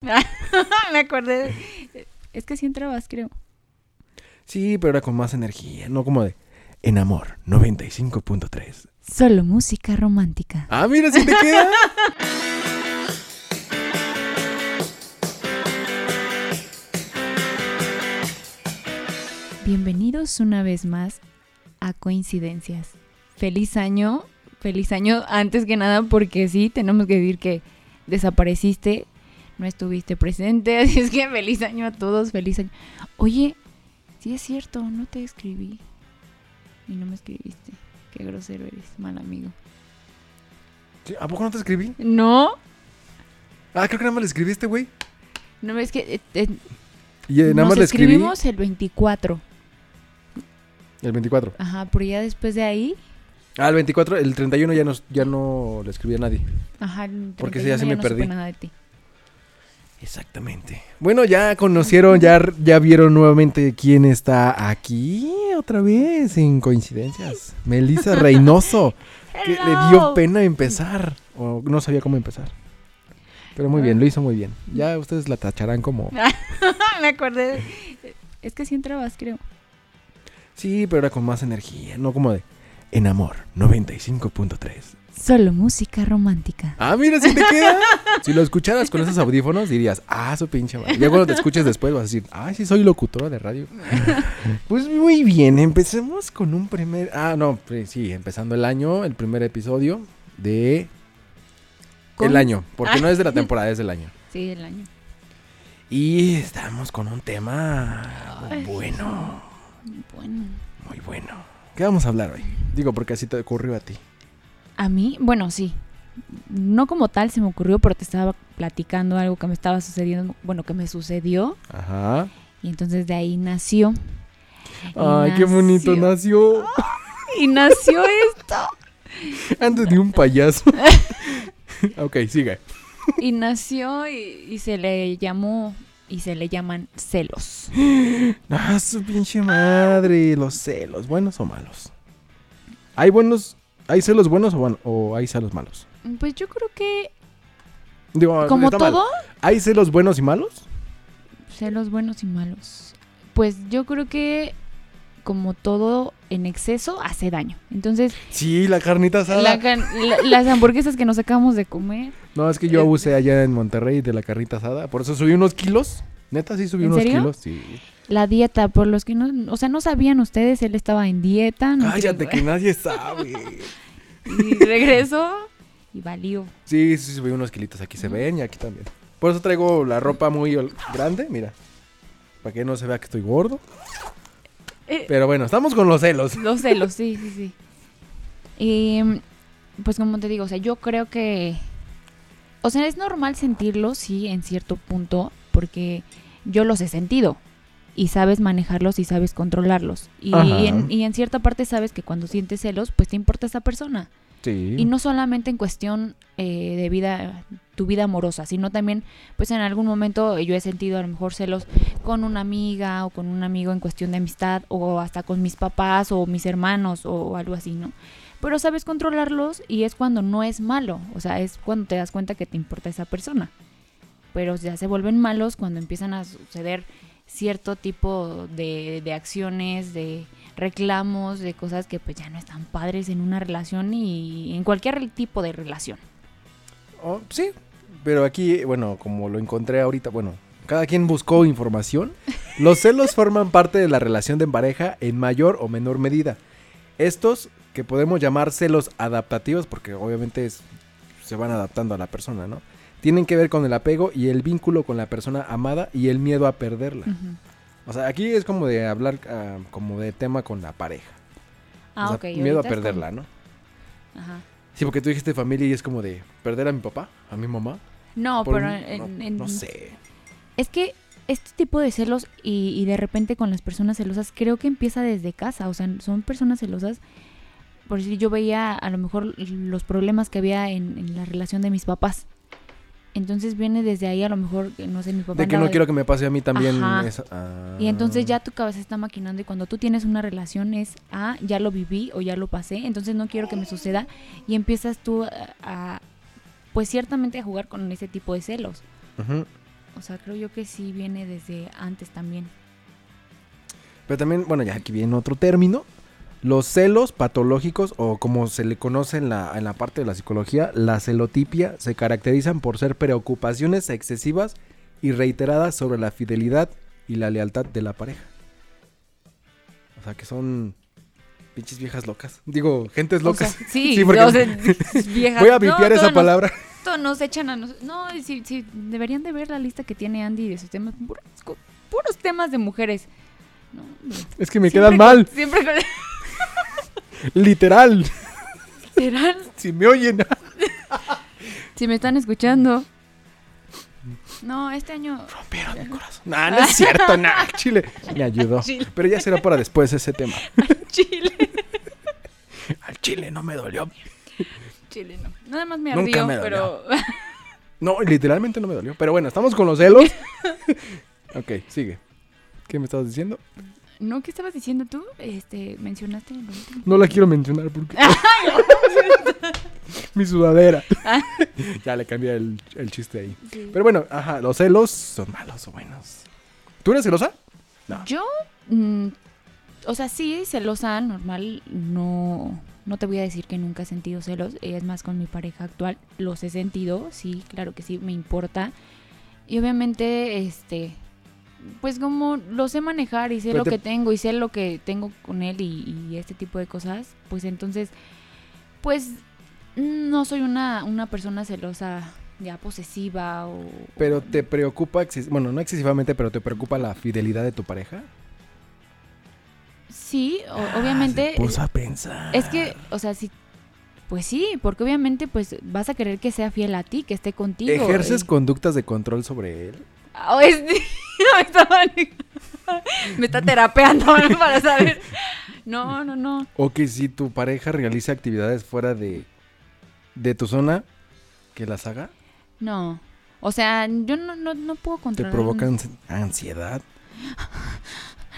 Me acordé. de- Es que sí entrabas, creo. Sí, pero era con más energía, no como de En Amor 95.3. Solo música romántica. Ah, mira, si te queda. Bienvenidos una vez más a Coincidencias. Feliz año, feliz año antes que nada porque sí, tenemos que decir que desapareciste, no estuviste presente, así es que feliz año a todos, feliz año. Oye, sí es cierto, no te escribí y no me escribiste. Qué grosero eres, mal amigo. ¿A poco no te escribí? No, Ah, creo que nada más le escribiste, güey. no es que eh, eh, Y eh, nada más le escribí escribimos el 24. el 24. Ajá, pero ya después de ahí, Ah, el 24, el 31 ya no, ya no le escribí a nadie. ajá, el Porque sí, ya 31 se me no perdí. nada de ti. Exactamente. Bueno, ya conocieron, ya, ya vieron nuevamente quién está aquí otra vez en coincidencias. Melissa Reynoso, que le dio pena empezar. O no sabía cómo empezar. Pero muy bien, lo hizo muy bien. Ya ustedes la tacharán como... me acordé. Es que sí entrabas, creo. Sí, pero era con más energía, no como de... En Amor 95.3. Solo música romántica. Ah, mira, si te queda. si lo escucharas con esos audífonos, dirías, ah, su pinche madre. Ya cuando te escuches después vas a decir, ah, sí, soy locutora de radio. pues muy bien, empecemos con un primer. Ah, no, pues sí, empezando el año, el primer episodio de. Con- El año, porque Ah. no es de la temporada, es del año. Sí, el año. Y estamos con un tema Ay. bueno, Bueno. muy bueno. ¿Qué vamos a hablar hoy? Digo, porque así te ocurrió a ti. A mí, bueno, sí. No como tal se me ocurrió, pero te estaba platicando algo que me estaba sucediendo, bueno, que me sucedió. Ajá. Y entonces de ahí nació. Y Ay, qué bonito nació. Y nació esto. Antes de un payaso. ok, sigue. Y nació y, y se le llamó y se le llaman celos. Ah, su pinche madre. Los celos, ¿buenos o malos? ¿Hay buenos, hay celos buenos o, van- o hay celos malos? Pues yo creo que Digo, como está mal. todo, ¿Hay celos buenos y malos? celos buenos y malos. Pues yo creo que como todo en exceso hace daño. Entonces, Sí, la carnita asada. la can- la- las hamburguesas que nos acabamos de comer. No, es que yo abusé allá en Monterrey de la carnita asada. Por eso subí unos kilos. Neta, sí subí ¿En unos serio? kilos. Sí. La dieta, por los que no, o sea, no sabían ustedes, él estaba en dieta. No Cállate, que nadie sabe. Y regresó y valió. Sí, sí, subí unos kilitos. Aquí se ven y aquí también. Por eso traigo la ropa muy grande, mira. Para que no se vea que estoy gordo. Eh, Pero bueno, estamos con los celos. Los celos, sí, sí, sí. Y, pues como te digo, o sea, yo creo que... O sea, es normal sentirlos, sí, en cierto punto, porque yo los he sentido. Y sabes manejarlos y sabes controlarlos. Y, en, y en cierta parte sabes que cuando sientes celos, pues te importa esa persona. Sí. Y no solamente en cuestión eh, de vida, tu vida amorosa, sino también, pues en algún momento yo he sentido a lo mejor celos con una amiga o con un amigo en cuestión de amistad o hasta con mis papás o mis hermanos o algo así, ¿no? Pero sabes controlarlos y es cuando no es malo, o sea, es cuando te das cuenta que te importa esa persona. Pero ya se vuelven malos cuando empiezan a suceder cierto tipo de, de acciones, de reclamos, de cosas que pues ya no están padres en una relación y en cualquier tipo de relación. Oh, sí, pero aquí, bueno, como lo encontré ahorita, bueno, cada quien buscó información. Los celos forman parte de la relación de pareja en mayor o menor medida. Estos, que podemos llamar celos adaptativos, porque obviamente es- se van adaptando a la persona, ¿no? Tienen que ver con el apego y el vínculo con la persona amada y el miedo a perderla. O sea, aquí es como de hablar ah, como de tema con la pareja. Ah, O miedo a perderla, ¿no? Ajá. Sí, porque tú dijiste familia y es como de perder a mi papá, a mi mamá. No, pero un- en- no, en- no sé. es que este tipo de celos y, y de repente con las personas celosas creo que empieza desde casa, o sea, son personas celosas. Por decir, yo veía a lo mejor los problemas que había en, en la relación de mis papás. Entonces viene desde ahí a lo mejor, no sé, mi papá... De que no quiero que me pase a mí también esa- ah. Y entonces ya tu cabeza está maquinando y cuando tú tienes una relación es, ah, ya lo viví o ya lo pasé, entonces no quiero que me suceda y empiezas tú a, a, pues ciertamente a jugar con ese tipo de celos. O sea, creo yo que sí viene desde antes también. Pero también, bueno, ya aquí viene otro término. Los celos patológicos, o como se le conoce en la, en la parte de la psicología, la celotipia, se caracterizan por ser preocupaciones excesivas y reiteradas sobre la fidelidad y la lealtad de la pareja. O sea, que son pinches viejas locas. Digo, gentes O locas. sea, sí, Sí, porque- o sea, viejas. Voy a No, vipiar esa nos- palabra. todos nos echan a. No, y sí, sí, deberían de ver la lista que tiene Andy de sus temas. Puros, puros temas de mujeres. No. Es que me Siempre quedan con- mal, Siempre con... literal. Literal, Si me oyen. Si me están escuchando. No, este año... Rompieron mi corazón. Nah, no es cierto, nah, Chile. Me ayudó. Chile. Pero ya será para después ese tema. Chile. Al Chile no me dolió. Chile no. Nada más me Nunca ardió, me pero... No, literalmente no me dolió. Pero bueno, estamos con los celos. ok, sigue. ¿Qué me estabas diciendo? ¿No? ¿Qué estabas diciendo tú? Este, mencionaste último. No la quiero mencionar porque. Mi sudadera. Ah. ya le cambié el, el chiste ahí. Sí. Pero bueno, ajá, los celos son malos o buenos. ¿Tú eres celosa? No. Yo, mm, o sea, sí, celosa, normal, no, no te voy a decir que nunca he sentido celos, es más con mi pareja actual, los he sentido, sí, claro que sí, me importa. Y obviamente, este, pues como lo sé manejar y sé Pero lo te- que tengo y sé lo que tengo con él y, y este tipo de cosas, pues entonces, pues no soy una, una persona celosa ya posesiva o... Pero te preocupa, bueno, no excesivamente, pero te preocupa la fidelidad de tu pareja. Sí, o- obviamente... Puso a pensar. Es que, o sea, sí, pues sí, porque obviamente pues vas a querer que sea fiel a ti, que esté contigo. ¿Ejerces y- conductas de control sobre él? Ah, es- me, está, me está terapeando ¿no? para saber. No, no, no. O que si tu pareja realiza actividades fuera de, de tu zona, que las haga, No. O sea, yo no, no, no puedo te controlar. provocan ansiedad.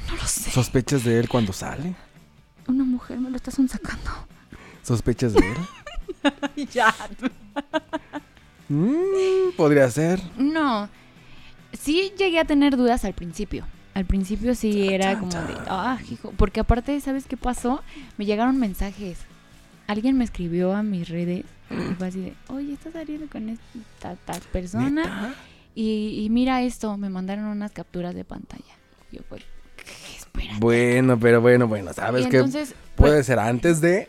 No lo sé. ¿Sospechas de él cuando sale? Una mujer me lo está sacando. ¿Sospechas de él? ya. Mm, podría ser. No. Sí llegué a tener dudas al principio. Al principio sí era como de, ah, hijo, porque aparte, ¿sabes qué pasó? Me llegaron mensajes. Alguien me escribió a mis redes y fue así de, oye, estás saliendo con esta persona y, y mira esto, me mandaron unas capturas de pantalla. Yo ¿qué? Espérate. Bueno, pero bueno, bueno, sabes que entonces, pues, puede ser antes de...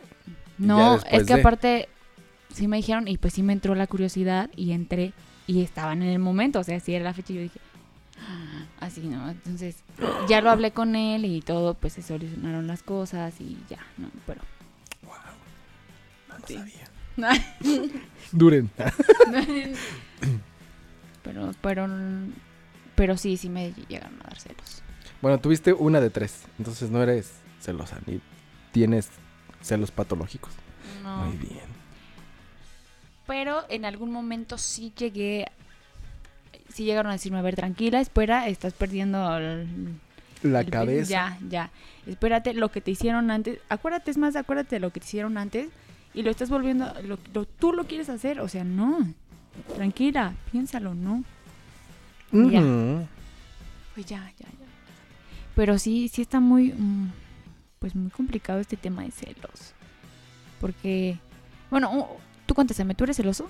no, es que de. aparte sí me dijeron y pues sí me entró la curiosidad y entré y estaban en el momento, o sea, si era la fecha y yo dije, "Ah", así, ¿no? Entonces ya lo hablé con él y todo, pues se solucionaron las cosas y ya, ¿no? Pero... No lo Sí. sabía. Duren. pero, pero, pero sí, sí me llegaron a dar celos. Bueno, tuviste una de tres, entonces no eres celosa ni tienes celos patológicos. No. Muy bien. Pero en algún momento sí llegué, sí llegaron a decirme, a ver, tranquila, espera, estás perdiendo el, La el- cabeza. Ya, ya. Espérate, lo que te hicieron antes. Acuérdate, es más, acuérdate de lo que te hicieron antes. Y lo estás volviendo. Lo, lo- tú lo quieres hacer. O sea, no. Tranquila, piénsalo, no. ya. Pues ya, ya, ya. Pero sí, sí está muy. mm, pues muy complicado este tema de celos. Porque. Bueno, tú contéstame, ¿tú eres celoso?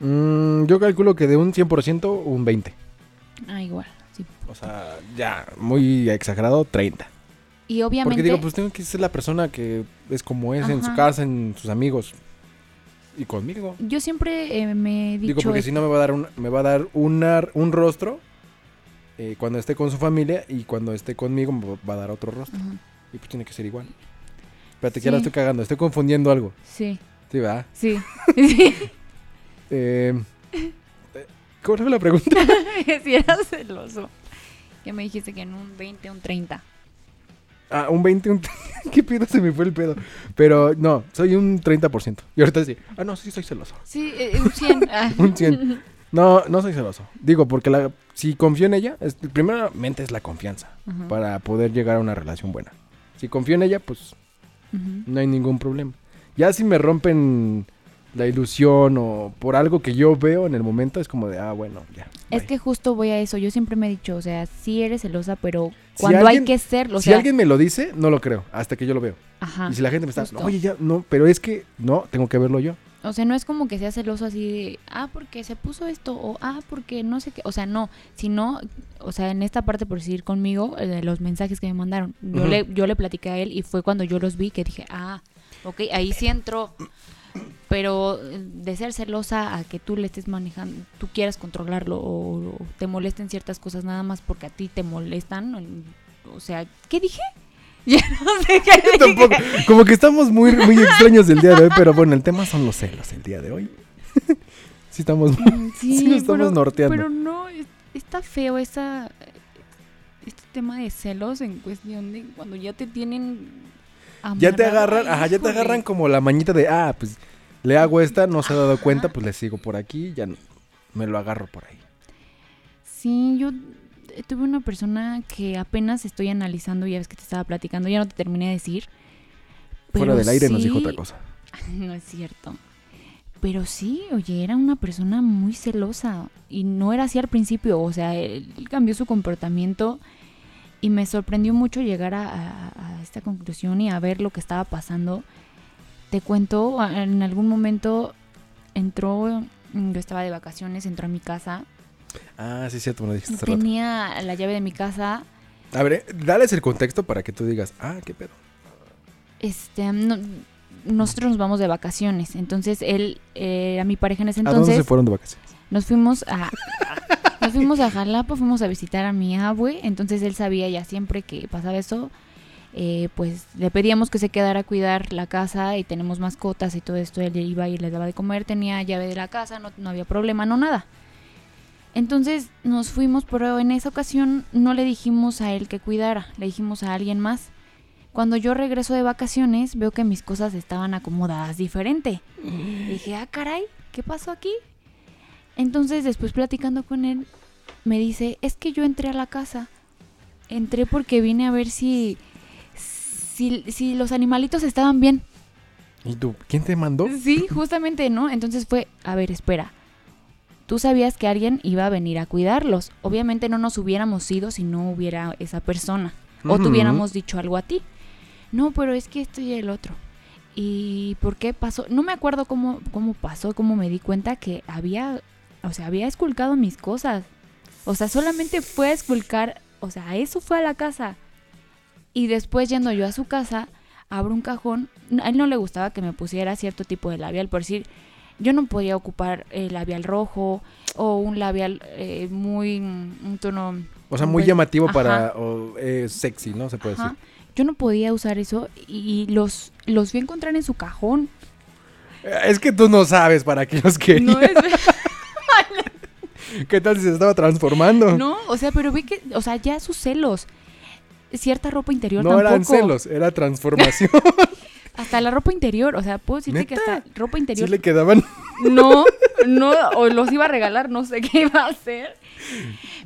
Mm, yo calculo que de un 100%, un 20. Ah, igual, sí. O sea, ya, muy exagerado, 30. Y obviamente. Porque digo, pues tengo que ser la persona que es como es en su casa, en sus amigos. Y conmigo. Yo siempre eh, me he dicho. Digo, porque esto. si no me va a dar un, me va a dar una- un rostro eh, cuando esté con su familia y cuando esté conmigo me va a dar otro rostro. Ajá, Y pues tiene que ser igual. Espérate, que ya la Sí. estoy cagando, estoy confundiendo algo. Sí, Sí, ¿verdad? sí. sí. Eh, ¿Cómo fue la pregunta? si eras celoso. Que me dijiste que en un 20, un 30. Ah, un 20, un... ¿Qué pedo? Se me fue el pedo. Pero no, soy un 30%. Y ahorita sí. Ah, no, sí soy celoso. Sí, eh, un 100. ah. Un 100. No, no soy celoso. Digo, porque la, si confío en ella, es, primeramente es la confianza para poder llegar a una relación buena. Si confío en ella, pues no hay ningún problema. Ya si me rompen la ilusión o por algo que yo veo en el momento, es como de, ah, bueno, ya. Es que justo voy a eso. Yo siempre me he dicho, o sea, sí eres celosa, pero Si cuando hay que serlo, o si alguien me lo dice, no lo creo, hasta que yo lo veo. ajá. y si la gente me está, justo. oye, ya, no, pero es que, no, tengo que verlo yo. O sea, no es como que sea celoso así de, ah, porque se puso esto, o ah, porque no sé qué. O sea, no, sino, o sea, en esta parte, por decir conmigo, eh, los mensajes que me mandaron, yo, le, yo le platiqué a él y fue cuando yo los vi que dije, ah, ok, ahí sí entró. Pero eh, de ser celosa a que tú le estés manejando, tú quieras controlarlo o, o te molesten ciertas cosas nada más porque a ti te molestan. O, o sea, ¿qué dije? Ya no sé qué dije. Tampoco, como que estamos muy, muy extraños el día de hoy, pero bueno, el tema son los celos el día de hoy. sí estamos Mm, Sí, Sí nos estamos pero, norteando. Pero no, es- está feo esa, este tema de celos en cuestión de cuando ya te tienen. Ya te agarran, ajá, ya te agarran como la mañita de, ah, pues le hago esta, no se ha dado cuenta, pues le sigo por aquí, ya no- me lo agarro por ahí. Sí, yo tuve una persona que apenas estoy analizando, ya ves que te estaba platicando, ya no te terminé de decir. Fuera del aire nos dijo otra cosa. No es cierto. Pero sí, oye, era una persona muy celosa y no era así al principio, o sea, él cambió su comportamiento y me sorprendió mucho llegar a, a- a esta conclusión y a ver lo que estaba pasando. Te cuento, en algún momento entró, mm, yo estaba de vacaciones, entró a mi casa, Ah, sí, cierto, me lo dijiste hace rato. tenía la llave de mi casa, A ver, dales el contexto para que tú digas, ah, qué pedo. este, no- nosotros nos vamos de vacaciones, entonces él, eh, a mi pareja en ese ¿A dónde entonces... se fueron de vacaciones? Nos fuimos a nos fuimos a Jalapa, fuimos a visitar a mi abue, entonces él sabía ya siempre que pasaba eso, eh, pues le pedíamos que se quedara a cuidar la casa y tenemos mascotas y todo esto, él iba y les daba de comer, tenía llave de la casa, no, no había problema, no nada. Entonces nos fuimos, pero en esa ocasión no le dijimos a él que cuidara, le dijimos a alguien más. Cuando yo regreso de vacaciones, veo que mis cosas estaban acomodadas diferente. Dije, ah, caray, ¿qué pasó aquí? Entonces, después platicando con él, me dice, es que yo entré a la casa. Entré porque vine a ver si, si, si los animalitos estaban bien. ¿Y tú? ¿Quién te mandó? Sí, justamente, ¿no? Entonces fue, a ver, espera. Tú sabías que alguien iba a venir a cuidarlos. Obviamente no nos hubiéramos ido si no hubiera esa persona. O te hubiéramos dicho algo a ti. No, pero es que esto y el otro. ¿Y por qué pasó? No me acuerdo cómo, cómo pasó, cómo me di cuenta que había, o sea, había esculcado mis cosas. O sea, solamente fue a esculcar, o sea, a eso fue a la casa. Y después yendo yo a su casa, abro un cajón. A él no le gustaba que me pusiera cierto tipo de labial, por decir, yo no podía ocupar el labial rojo o un labial eh, muy, un tono... O sea, muy pues, llamativo ajá. para o, eh, sexy, ¿no? Se puede Ajá. decir. Yo no podía usar eso y los, los fui a encontrar en su cajón. Eh, Es que tú no sabes para qué los querías. No es ¿Qué tal si se estaba transformando? No, o sea, pero vi que, o sea, ya sus celos. Cierta ropa interior No tampoco. eran celos, era transformación. Hasta la ropa interior, o sea, puedo decirte que hasta ropa sí interior. le quedaban. No, no, o los iba a regalar, no sé qué iba a hacer.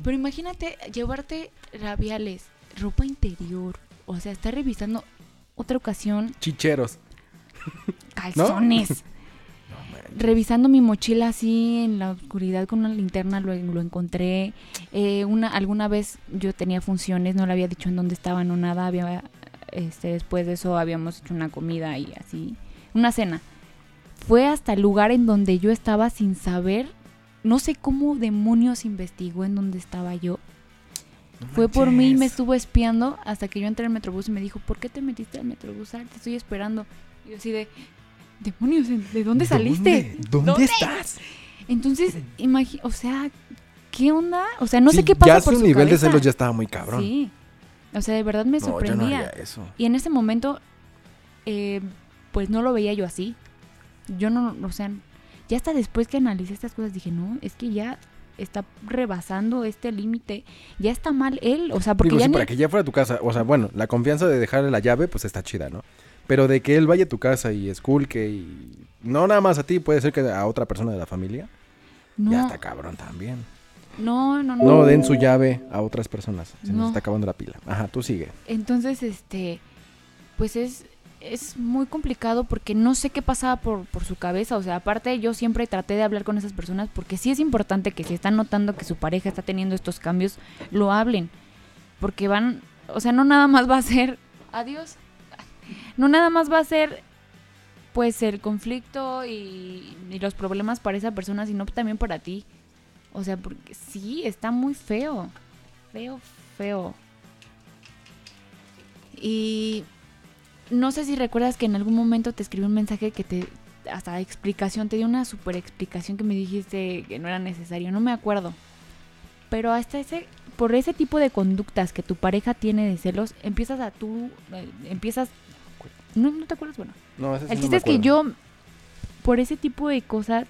Pero imagínate llevarte labiales, ropa interior, o sea, estar revisando otra ocasión Chicheros. calzones. Revisando mi mochila así en la oscuridad con una linterna lo, lo encontré. Eh, una alguna vez yo tenía funciones, no le había dicho en dónde estaba, no nada. Había, este, después de eso habíamos hecho una comida y así, una cena. Fue hasta el lugar en donde yo estaba sin saber, no sé cómo demonios investigó en dónde estaba yo. Fue por mí y me estuvo espiando hasta que yo entré al metrobús y me dijo, ¿por qué te metiste al metrobús? Ah, Te estoy esperando. Y yo así de, demonios, ¿de dónde saliste? ¿Dónde, ¿Dónde estás? Entonces, imagi o sea, ¿qué onda? O sea, no sé qué pasa Ya por su su nivel de celos ya estaba muy cabrón. Sí. O sea, de verdad me No, yo no sorprendía. haría eso. y en ese momento, eh, pues no lo veía yo así. Yo no, o sea, ya hasta después que analicé estas cosas dije, no, es que ya está rebasando este límite. Ya está mal él. O sea, porque Digo, ya ni- para que ya fuera a tu casa. O sea, bueno, la confianza de dejarle la llave, pues está chida, ¿no? Pero de que él vaya a tu casa y esculque y... No nada más a ti, puede ser que a otra persona de la familia. no, Ya está cabrón también. no, no, no. No den su llave a otras personas. Se No. nos está acabando la pila. Ajá, tú sigue. Entonces, este, pues es, es muy complicado porque no sé qué pasaba por, por su cabeza. O sea, aparte yo siempre traté de hablar con esas personas porque sí es importante que si están notando que su pareja está teniendo estos cambios, lo hablen. Porque van, o sea, no nada más va a ser, adiós, no nada más va a ser pues el conflicto y, los problemas para esa persona, sino también para ti. O sea, porque sí, está muy feo. Feo, feo. Y no sé si recuerdas que en algún momento te escribí un mensaje que te hasta explicación, te dio una super explicación que me dijiste que no era necesario, no me acuerdo. Pero hasta ese por ese tipo de conductas que tu pareja tiene de celos, empiezas a tú eh, empiezas no, no te acuerdas, bueno. No, ese sí El no chiste me es que yo, por ese tipo de cosas,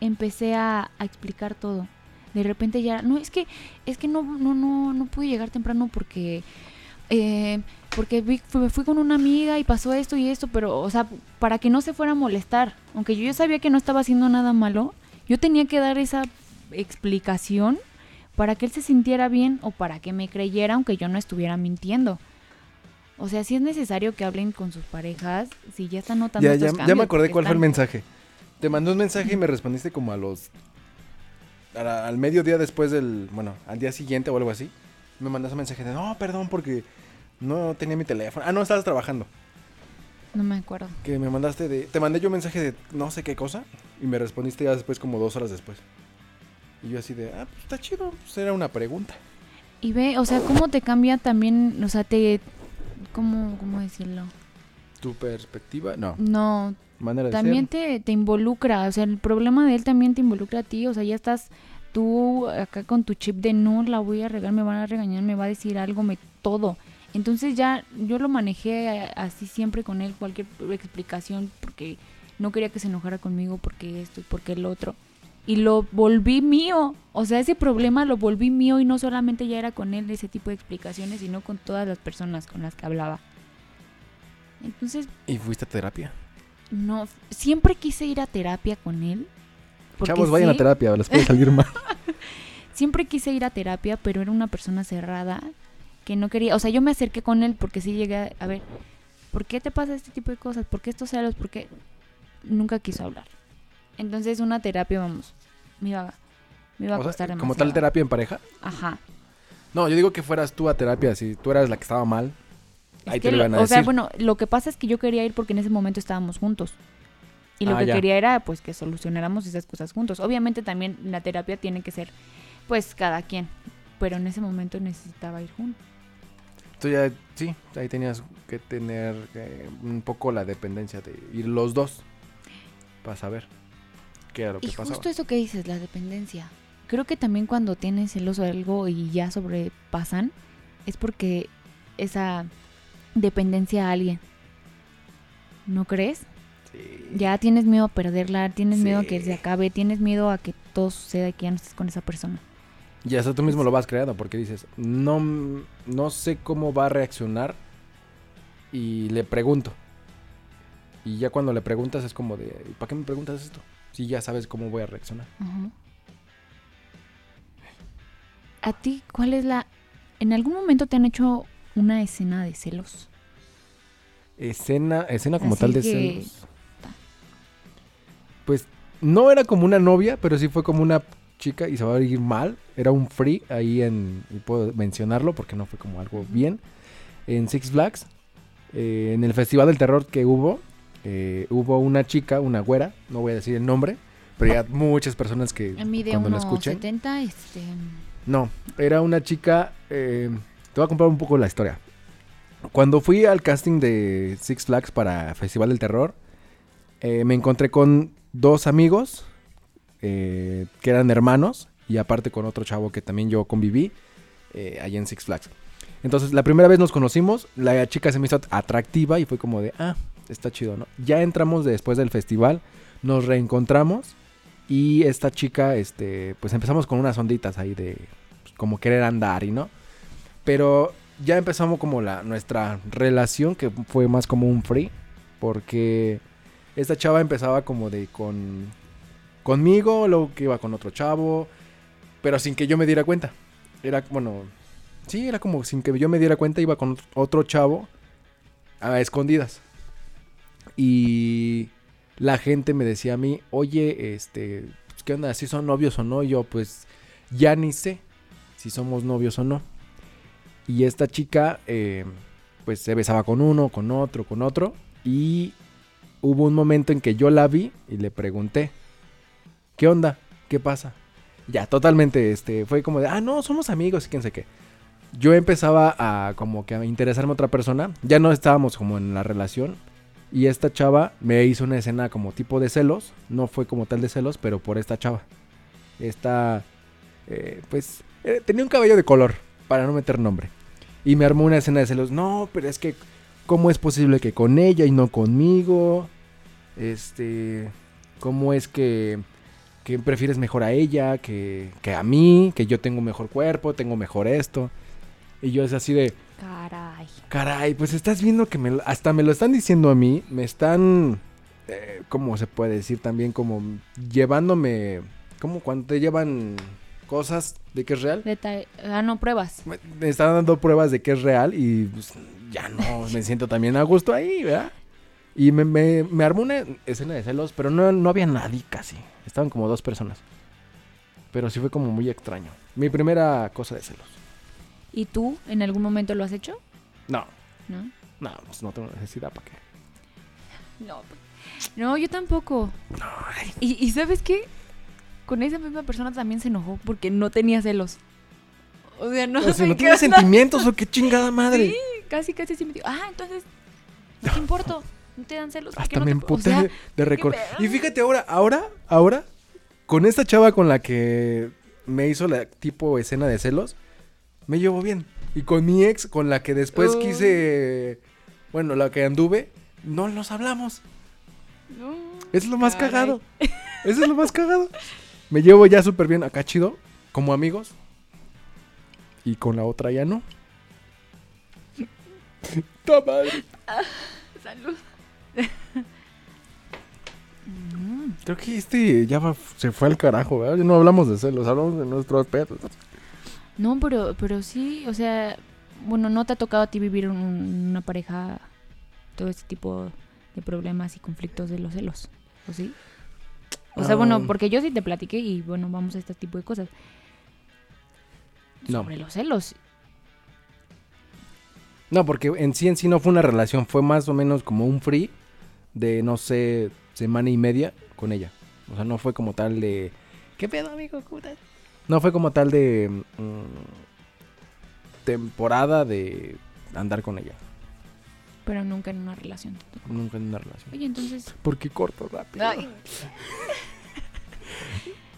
empecé a, a explicar todo. De repente ya, no, es que, es que no, no, no, no pude llegar temprano porque, eh, porque vi- fui- me fui con una amiga y pasó esto y esto, pero, o sea, para que no se fuera a molestar. Aunque yo ya sabía que no estaba haciendo nada malo, yo tenía que dar esa explicación para que él se sintiera bien o para que me creyera aunque yo no estuviera mintiendo. O sea, si es necesario que hablen con sus parejas, si ya están notando Ya, estos ya, ya cambios, me acordé cuál fue el mensaje. Te mandé un mensaje y me respondiste como a los... a la- al mediodía después del... Bueno, al día siguiente o algo así. Me mandaste un mensaje de, no, perdón, porque no tenía mi teléfono. Ah, no, estabas trabajando. No me acuerdo. Que me mandaste de... Te mandé yo un mensaje de no sé qué cosa. Y me respondiste ya después como dos horas después. Y yo así de, ah, pues está chido. Pues era una pregunta. Y ve, o sea, cómo te cambia también, o sea, te... ¿Cómo, cómo decirlo? ¿Tu perspectiva? No. No, Manera de también ser. te, te involucra, o sea, el problema de él también te involucra a ti, o sea, ya estás tú acá con tu chip de no la voy a regar, me van a regañar, me va a decir algo, me todo. Entonces ya yo lo manejé así siempre con él, cualquier explicación, porque no quería que se enojara conmigo, porque esto y porque el otro. Y lo volví mío, o sea, ese problema lo volví mío y no solamente ya era con él ese tipo de explicaciones, sino con todas las personas con las que hablaba. Entonces ¿Y fuiste a terapia? no, siempre quise ir a terapia con él. Chavos, vayan a terapia, les puede salir mal. Siempre quise ir a terapia, pero era una persona cerrada que no quería. O sea, yo me acerqué con él porque sí llegué a, a ver, ¿por qué te pasa este tipo de cosas? ¿Por qué estos celos? ¿Por qué? Nunca quiso hablar. Entonces, una terapia, vamos, me iba, me iba a O sea, costar demasiado. como tal terapia en pareja. Ajá. No, yo digo que fueras tú a terapia, si tú eras la que estaba mal. Es Ahí te lo iban a o sea, decir. bueno, lo que pasa es que yo quería ir porque en ese momento estábamos juntos. Y lo Ah, que ya. quería era pues que solucionáramos esas cosas juntos. Obviamente también la terapia tiene que ser pues cada quien, pero en ese momento necesitaba ir juntos. Tú ya, sí, ahí tenías que tener eh, un poco la dependencia de ir los dos para saber qué era lo que Y pasaba. justo eso que dices, la dependencia. Creo que también cuando tienes celos o algo y ya sobrepasan, es porque esa dependencia a alguien. ¿No crees? Sí. Ya tienes miedo a perderla, tienes miedo a que se acabe, tienes miedo a que todo suceda y que ya no estés con esa persona. Y hasta tú mismo lo vas creando porque dices, no, no sé cómo va a reaccionar y le pregunto. Y ya cuando le preguntas es como de, ¿para qué me preguntas esto? Si ya sabes cómo voy a reaccionar. ¿A ti cuál es la... ¿En algún momento te han hecho una escena de celos? Escena, escena como Así tal de que- celos. Pues no era como una novia, pero sí fue como una chica y se va a ir mal. Era un free ahí en, y puedo mencionarlo porque no fue como algo bien, en Six Flags. eh, en el Festival del Terror que hubo, eh, hubo una chica, una güera, no voy a decir el nombre, pero ya muchas personas que A mí de cuando la escuchen. 70, este... No, era una chica. eh, te voy a comprar un poco la historia. Cuando fui al casting de Six Flags para Festival del Terror, eh, me encontré con dos amigos eh, que eran hermanos y aparte con otro chavo que también yo conviví allá en Six Flags. Entonces, la primera vez nos conocimos, la chica se me hizo atractiva y fue como de, ah, está chido, ¿no? Ya entramos después del festival, nos reencontramos y esta chica, este, pues empezamos con unas onditas ahí de pues, como querer andar y no. Pero ya empezamos como la nuestra relación que fue más como un free porque esta chava empezaba como de con conmigo, luego que iba con otro chavo, pero sin que yo me diera cuenta. Era bueno, sí, era como sin que yo me diera cuenta iba con otro chavo a escondidas. Y la gente me decía a mí, oye, este, pues, ¿qué onda? ¿Si son novios o no? Y yo, pues, ya ni sé si somos novios o no. Y esta chica, eh, pues, se besaba con uno, con otro, con otro. Y hubo un momento en que yo la vi y le pregunté, ¿qué onda? ¿Qué pasa? Ya, totalmente, este, fue como de, ah, no, somos amigos y quién sé qué. Yo empezaba a como que a interesarme a otra persona, ya no estábamos como en la relación. Y esta chava me hizo una escena como tipo de celos, no fue como tal de celos, pero por esta chava. Esta, eh, pues, eh, tenía un cabello de color, para no meter nombre. Y me armó una escena de celos, no, pero es que, ¿cómo es posible que con ella y no conmigo? Este, ¿cómo es que que prefieres mejor a ella que, que, a mí, que yo tengo mejor cuerpo, tengo mejor esto. Y yo es así de... Caray. Caray, pues estás viendo que me, hasta me lo están diciendo a mí, me están, eh, ¿cómo se puede decir? También como llevándome, como cuando te llevan cosas de que es real. Ah, no, pruebas. Me, me, están dando pruebas de que es real y pues, ya no me siento también a gusto ahí, ¿verdad? Y me, me, me, armó una escena de celos, pero no, no había nadie casi. Estaban como dos personas. Pero sí fue como muy extraño. Mi primera cosa de celos. ¿Y tú en algún momento lo has hecho? No. ¿No? No, pues no tengo necesidad para qué. No, no, yo tampoco. No. ¿Y, ¿Y sabes qué? Con esa misma persona también se enojó porque no tenía celos. O sea, no. O sea, no tiene sentimientos o qué chingada madre. Sí, casi, casi sí me dijo. Ah, entonces, no te importo. No te dan celos. Hasta no me te... emputé o sea, de, de récord. Y fíjate ahora, ahora, ahora, con esta chava con la que me hizo la tipo escena de celos, me llevo bien. Y con mi ex, con la que después quise, bueno, la que anduve, no nos hablamos. no, Es lo más caray. cagado. Eso es lo más cagado. Me llevo ya súper bien acá chido, como amigos. Y con la otra ya no. ¡Ta madre! Salud. Mm, Creo que este ya va- se fue al carajo, ¿verdad? No hablamos de celos, hablamos de nuestros pedos. No, pero, pero sí, o sea, bueno, no te ha tocado a ti vivir en un- una pareja todo este tipo de problemas y conflictos de los celos, ¿o sí? O sea, bueno, porque yo sí te platiqué y bueno, vamos a este tipo de cosas. No. Sobre los celos. No, porque en sí en sí no fue una relación, fue más o menos como un free de, no sé, semana y media con ella. O sea, no fue como tal de... ¿Qué pedo, amigo? ¿Cómo estás? No fue como tal de... mm, temporada de andar con ella. Pero nunca en una relación. Nunca en una relación. Oye, entonces... Porque corto rápido. Ay.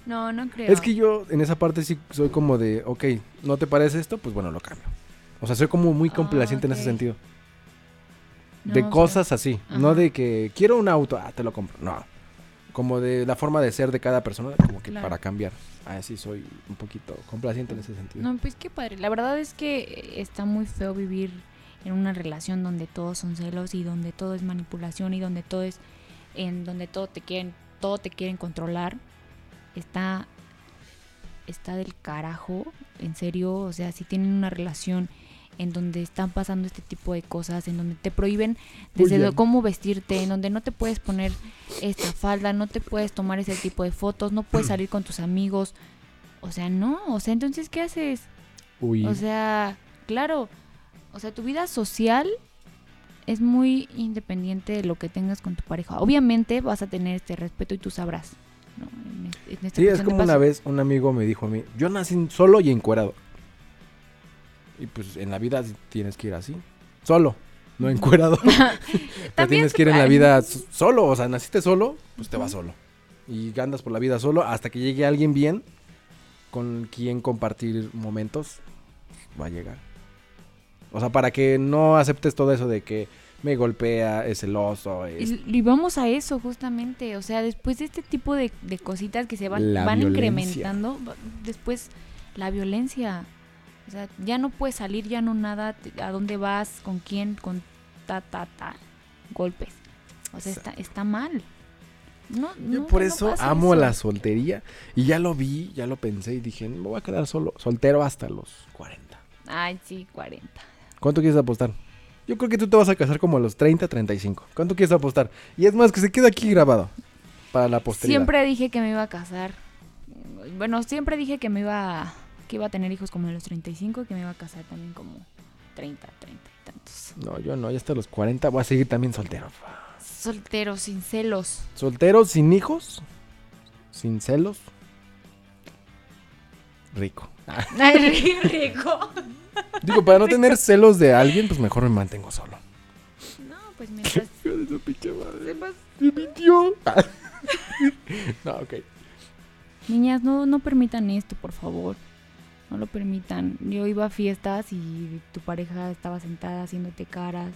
No, no creo. Es que yo en esa parte sí soy como de, ok, ¿no te parece esto? Pues bueno, lo cambio. O sea, soy como muy Ah, complaciente en ese sentido. No, de cosas así. No de que quiero un auto, ah, te lo compro. No. Como de la forma de ser de cada persona, como que Claro. para cambiar. Así soy un poquito complaciente en ese sentido. No, pues qué padre. La verdad es que está muy feo vivir en una relación donde todos son celos y donde todo es manipulación y donde todo es en donde todo te quieren todo te quieren controlar. Está está del carajo, en serio, o sea, si tienen una relación en donde están pasando este tipo de cosas, en donde te prohíben desde cómo vestirte, en donde no te puedes poner esta falda, no te puedes tomar ese tipo de fotos, no puedes salir con tus amigos. O sea, no, o sea, entonces, ¿qué haces? Uy. O sea, claro, o sea, tu vida social es muy independiente de lo que tengas con tu pareja. Obviamente vas a tener este respeto y tú sabrás. ¿no? En en esta sí, es como una vez un amigo me dijo a mí, yo nací solo y encuerado. Y pues en la vida tienes que ir así. Solo, no encuerado. Te También tienes que ir en la vida solo, o sea, naciste solo, pues te vas solo. Y andas por la vida solo hasta que llegue alguien bien con quien compartir momentos, va a llegar. O sea, para que no aceptes todo eso de que me golpea, es celoso, es... Y, vamos a eso justamente, o sea, después de este tipo de, de cositas que se van, La van violencia. incrementando, después la violencia, o sea, ya no puedes salir, ya no nada, a dónde vas, con quién, con ta, ta, ta, golpes, o sea, está, está mal. No, Yo no, por eso amo eso. la soltería. Y ya lo vi, ya lo pensé y dije, me voy a quedar solo, soltero hasta los 40. Ay, sí, 40. ¿Cuánto quieres apostar? Yo creo que tú te vas a casar como a los 30, 35. ¿Cuánto quieres apostar? Y es más, que se quede aquí grabado. Para la posteridad. Siempre dije que me iba a casar. Bueno, siempre dije que me iba que iba a tener hijos como a los 35 y que me iba a casar también como 30, 30 y tantos. No, yo no, ya hasta los 40 voy a seguir también soltero. Soltero, sin celos. Soltero, sin hijos, sin celos. Rico. Ay, rico. Digo, para no tener celos de alguien, pues mejor me mantengo solo. No, pues mientras pinche madre. sepas- ¡Me mintió! no, ok. Niñas, no, no permitan esto, por favor. No lo permitan. Yo iba a fiestas y tu pareja estaba sentada haciéndote caras.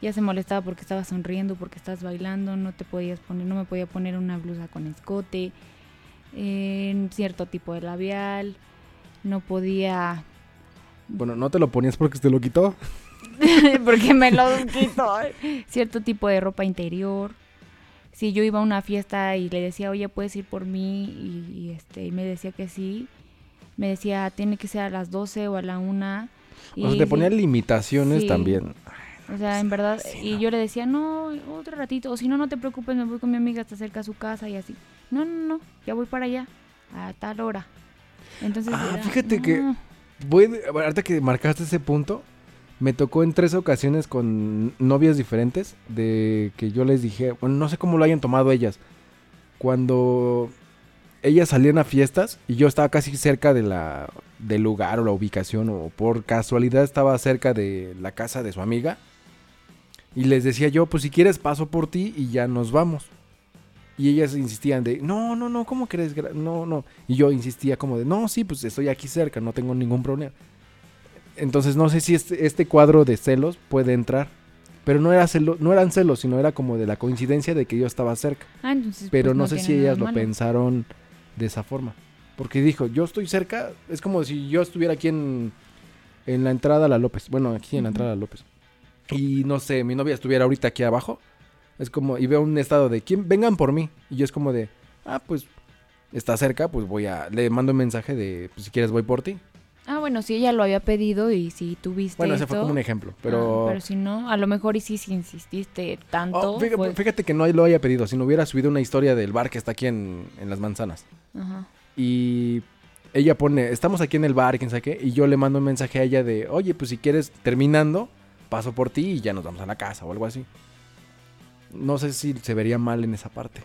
Ya se molestaba porque estabas sonriendo, porque estás bailando, no te podías poner, no me podía poner una blusa con escote, en cierto tipo de labial, no podía Bueno, no te lo ponías porque te lo quitó. porque me lo quitó. Cierto tipo de ropa interior. Si yo iba a una fiesta y le decía, oye, puedes ir por mí, y, y, este, y me decía que sí, me decía, tiene que ser a las 12 o a la 1. O sea, te ponía limitaciones sí. también. O sea, en verdad, Sí, y no. yo le decía, no, otro ratito, o si no, no te preocupes, me voy con mi amiga hasta cerca a su casa y así. No, no, no, ya voy para allá, a tal hora. Entonces, Ah, era, fíjate que-. Voy, ahorita que marcaste ese punto, me tocó en tres ocasiones con novias diferentes de que yo les dije, bueno, no sé cómo lo hayan tomado ellas. Cuando ellas salían a fiestas y yo estaba casi cerca de la del lugar o la ubicación o por casualidad estaba cerca de la casa de su amiga y les decía yo, pues si quieres paso por ti y ya nos vamos. Y ellas insistían de, no, no, no, ¿cómo crees? No, no. Y yo insistía como de, no, sí, pues estoy aquí cerca, no tengo ningún problema. Entonces no sé si este, este cuadro de celos puede entrar. Pero no, era celo, no eran celos, sino era como de la coincidencia de que yo estaba cerca. Ah, entonces, Pero pues, no, sé si ellas lo malo. pensaron de esa forma. Porque dijo, yo estoy cerca, es como si yo estuviera aquí en, en la entrada a la López. Bueno, aquí en la entrada a la López. Y no sé, mi novia estuviera ahorita aquí abajo. Es como, y veo un estado de, ¿quién? Vengan por mí. Y yo es como de, ah, pues está cerca, pues voy a, le mando un mensaje de, pues si quieres voy por ti. Ah, bueno, si ella lo había pedido y si tuviste Bueno, ese fue esto, como un ejemplo, ah, pero... pero si no, a lo mejor y sí, si insististe tanto. Oh, fíjate, fue- fíjate que no lo haya pedido, si no hubiera subido una historia del bar que está aquí en, en las manzanas. Ajá. Y ella pone, estamos aquí en el bar, quién sabe qué, y yo le mando un mensaje a ella de, oye, pues si quieres, terminando, paso por ti y ya nos vamos a la casa o algo así. No sé si se vería mal en esa parte.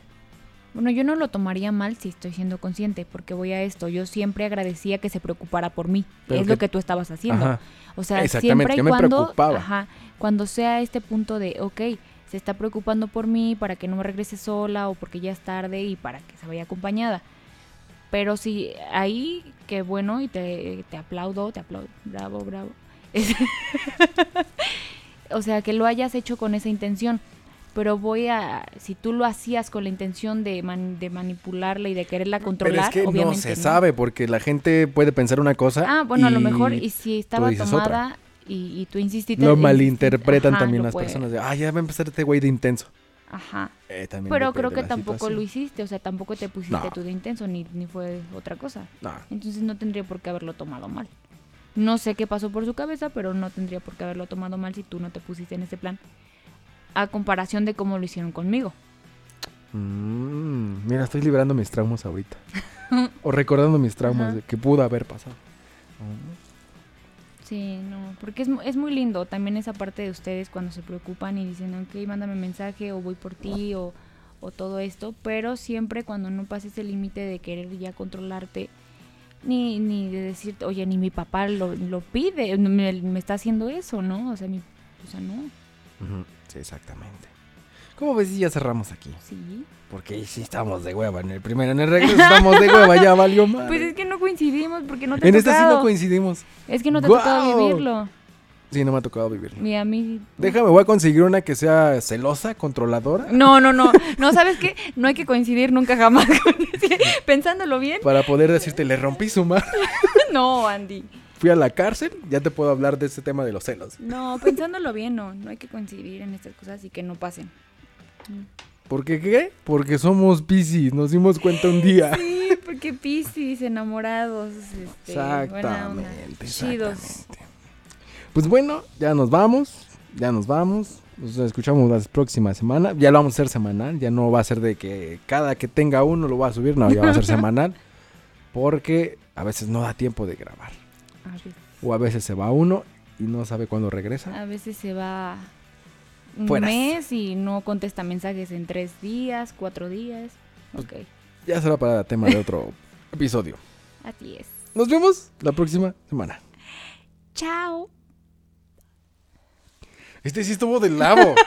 Bueno, yo no lo tomaría mal si estoy siendo consciente, porque voy a esto. Yo siempre agradecía que se preocupara por mí. Pero es que- lo que tú estabas haciendo. Ajá. O sea, Exactamente, siempre y me cuando, ajá, cuando sea este punto de, ok, se está preocupando por mí para que no me regrese sola o porque ya es tarde y para que se vaya acompañada. Pero si ahí, qué bueno y te, te aplaudo, te aplaudo, bravo, bravo. o sea, que lo hayas hecho con esa intención. Pero voy a, si tú lo hacías con la intención de, man- de manipularla y de quererla controlar, Pero es que no se sabe, porque la gente puede pensar una cosa. Ah, bueno, a lo mejor, y si estaba tomada y, y tú insististe. Lo malinterpretan ajá, también lo las puede- personas de, ah, ya va a empezar este güey de intenso. Ajá. Eh, Pero creo que tampoco situación. lo hiciste, o sea, tampoco te pusiste No. tú de intenso, ni, ni fue otra cosa. No. Entonces no tendría por qué haberlo tomado mal. No sé qué pasó por su cabeza, pero no tendría por qué haberlo tomado mal si tú no te pusiste en ese plan. A comparación de cómo lo hicieron conmigo. Mm, mira, estoy liberando mis traumas ahorita. o recordando mis traumas Ajá. de que pudo haber pasado. Mm. Sí, no, porque es, es muy lindo también esa parte de ustedes cuando se preocupan y dicen, ok, mándame mensaje o voy por ti o, o todo esto, pero siempre cuando no pases el límite de querer ya controlarte, ni, ni de decir, oye, ni mi papá lo, lo pide, me, me está haciendo eso, ¿no? O sea, mi, o sea, no, Sí, exactamente. ¿Cómo ves si ya cerramos aquí? sí. Porque sí estamos de hueva. En el primero, en el regreso estamos de hueva, ya valió más. Pues es que no coincidimos porque no te en esta sí no coincidimos. Es que no te ha tocado vivirlo. Sí, no me ha tocado vivirlo. Y a mí... Déjame, voy a conseguir una que sea celosa, controladora, No, no, no. No, ¿sabes qué? No hay que coincidir nunca jamás. Pensándolo bien. para poder decirte, le rompí su madre. No, Andy. Fui a la cárcel, ya te puedo hablar de este tema de los celos. No, pensándolo bien, no. No hay que coincidir en estas cosas y que no pasen. ¿Por qué qué? Porque somos Piscis, nos dimos cuenta un día. Sí, porque Piscis, enamorados. Este, onda. Exactamente, Chidos. exactamente. Pues bueno, ya nos vamos. ya nos vamos. Nos escuchamos la próxima semana. Ya lo vamos a hacer semanal. Ya no va a ser de que cada que tenga uno lo va a subir. No, ya va a ser semanal. Porque a veces no da tiempo de grabar. A veces, O a veces se va uno y no sabe cuándo regresa. a veces se va un Fueras. mes y no contesta mensajes en tres días, cuatro días. Pues Ok, Ya será para tema de otro episodio. así es. Nos vemos la próxima semana. Chao. Este sí estuvo del lavo.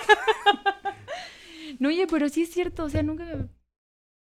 No, oye, pero sí es cierto, o sea, nunca me